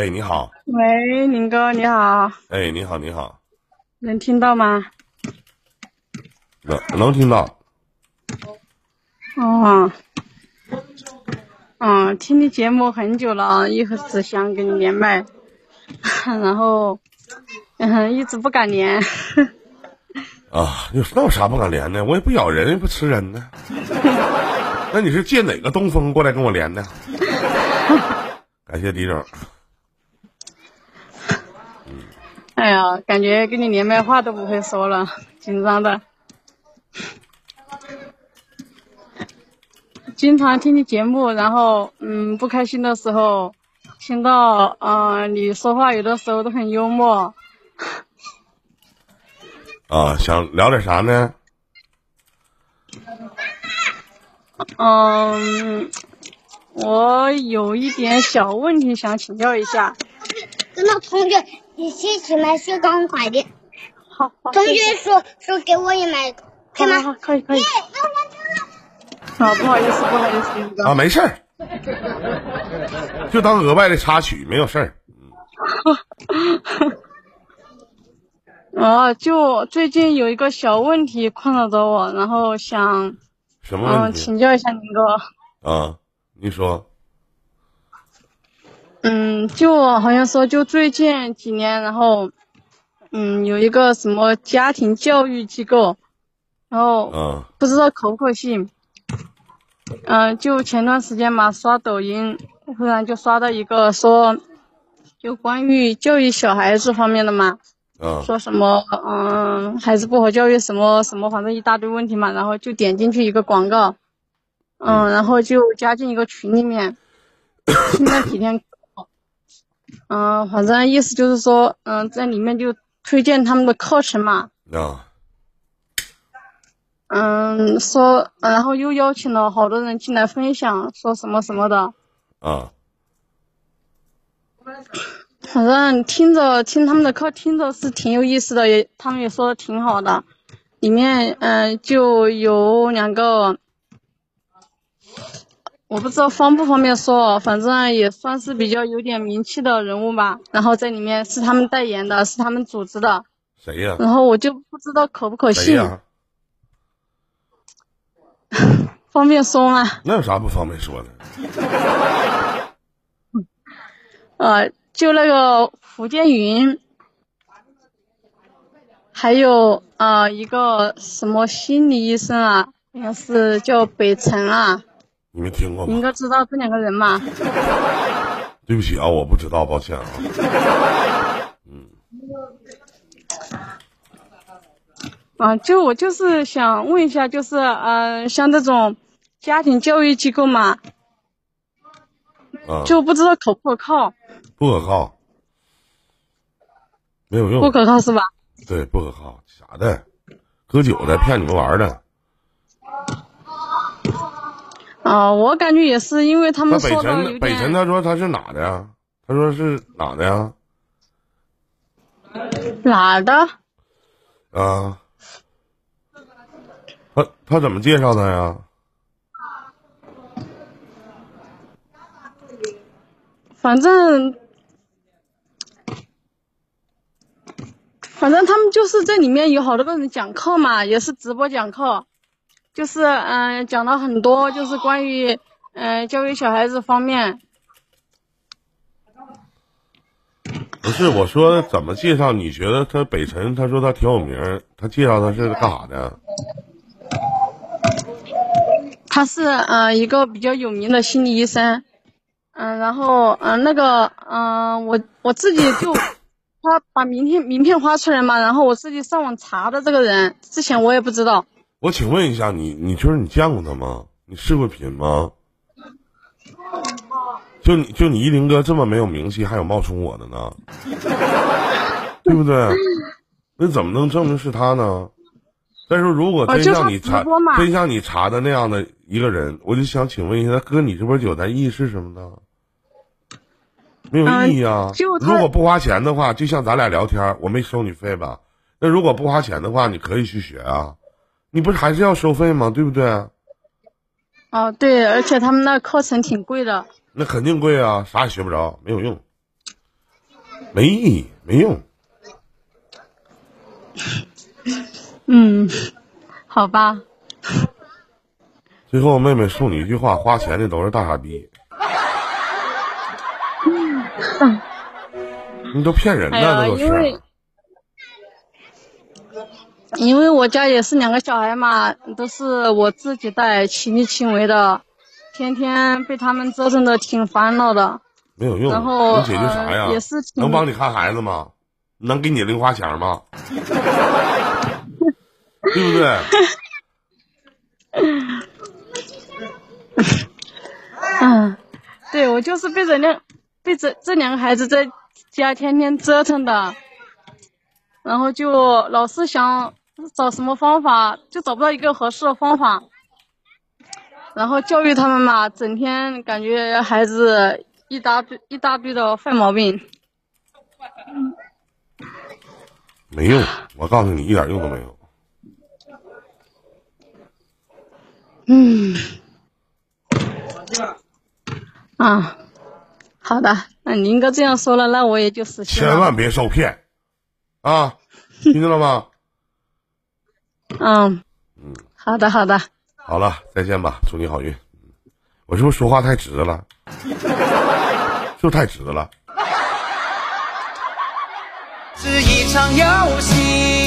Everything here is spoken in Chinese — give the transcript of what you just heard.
哎，你好。喂，林哥，你好。哎，你好，你好。能听到吗？能能听到。哦。嗯，听你节目很久了，一直想跟你连麦，然后，嗯，一直不敢连。啊，有那有啥不敢连的？我也不咬人，也不吃人呢。那你是借哪个东风过来跟我连的？感谢李总。哎呀，感觉跟你连麦话都不会说了，紧张的。经常听你节目，然后嗯，不开心的时候听到嗯你说话，有的时候都很幽默。啊，想聊点啥呢？嗯，我有一点小问题想请教一下。跟那同学。你先去买雪糕快点。好，同学说说给我也买，可以吗？可以可以。好，不好意思，不好意思，啊，没事儿，就当额外的插曲，没有事儿。哦，就最近有一个小问题困扰着我，然后想什么问题？请教一下您哥。啊，你说。嗯，就好像说，就最近几年，然后，嗯，有一个什么家庭教育机构，然后，嗯，不知道可不可信。嗯，就前段时间嘛，刷抖音，忽然就刷到一个说，就关于教育小孩子方面的嘛，嗯，说什么，嗯，孩子不好教育什么什么，反正一大堆问题嘛，然后就点进去一个广告，嗯，然后就加进一个群里面，听了几天。嗯，反正意思就是说，嗯，在里面就推荐他们的课程嘛。啊。嗯，说，然后又邀请了好多人进来分享，说什么什么的。啊。反正听着听他们的课，听着是挺有意思的，也他们也说的挺好的。里面，嗯，就有两个。我不知道方不方便说，反正也算是比较有点名气的人物吧。然后在里面是他们代言的，是他们组织的。谁呀？然后我就不知道可不可信。方便说吗？那有啥不方便说的？呃，就那个福建云，还有呃一个什么心理医生啊，好像是叫北辰啊。你们听过吗？应该知道这两个人吧。对不起啊，我不知道，抱歉啊。嗯。啊，就我就是想问一下，就是嗯，像这种家庭教育机构嘛，啊，就不知道可不可靠。不可靠，没有用。不可靠是吧？对，不可靠，假的，喝酒的，骗你们玩的。啊，我感觉也是，因为他们说的北辰，他说他是哪的呀？他说是哪的呀？哪的？啊，他他怎么介绍的呀？反正反正他们就是这里面有好多个人讲课嘛，也是直播讲课。就是嗯，讲了很多，就是关于嗯教育小孩子方面。不是我说怎么介绍？你觉得他北辰？他说他挺有名，他介绍他是干啥的？他是嗯一个比较有名的心理医生，嗯，然后嗯那个嗯我我自己就他把名片名片发出来嘛，然后我自己上网查的这个人，之前我也不知道。我请问一下你，你就是你见过他吗？你视过频吗？就你就你一林哥这么没有名气，还有冒充我的呢，对不对？那怎么能证明是他呢？但是如果真像你查，真像你查的那样的一个人，我就想请问一下，哥，你直播间咱意义是什么呢？没有意义啊！如果不花钱的话，就像咱俩聊天，我没收你费吧？那如果不花钱的话，你可以去学啊。你不是还是要收费吗？对不对？哦，对，而且他们那课程挺贵的。那肯定贵啊，啥也学不着，没有用。没意义，没用。嗯，好吧。最后，妹妹送你一句话：花钱的都是大傻逼。你都骗人呢，这都是。因为我家也是两个小孩嘛，都是我自己带，亲力亲为的，天天被他们折腾的挺烦恼的。没有用，然后能解决啥呀？也是能帮你看孩子吗？能给你零花钱吗？对不对？嗯，对我就是被这两被这这两个孩子在家天天折腾的，然后就老是想。找什么方法就找不到一个合适的方法，然后教育他们嘛，整天感觉孩子一大堆一大堆的坏毛病，没用，我告诉你一点用都没有。嗯，啊，好的，那您哥这样说了，那我也就死心了。千万别受骗，啊，听见了吗？嗯嗯，好的好的，好了，再见吧，祝你好运。我是不是说话太直了？是不是太直了。是一场游戏。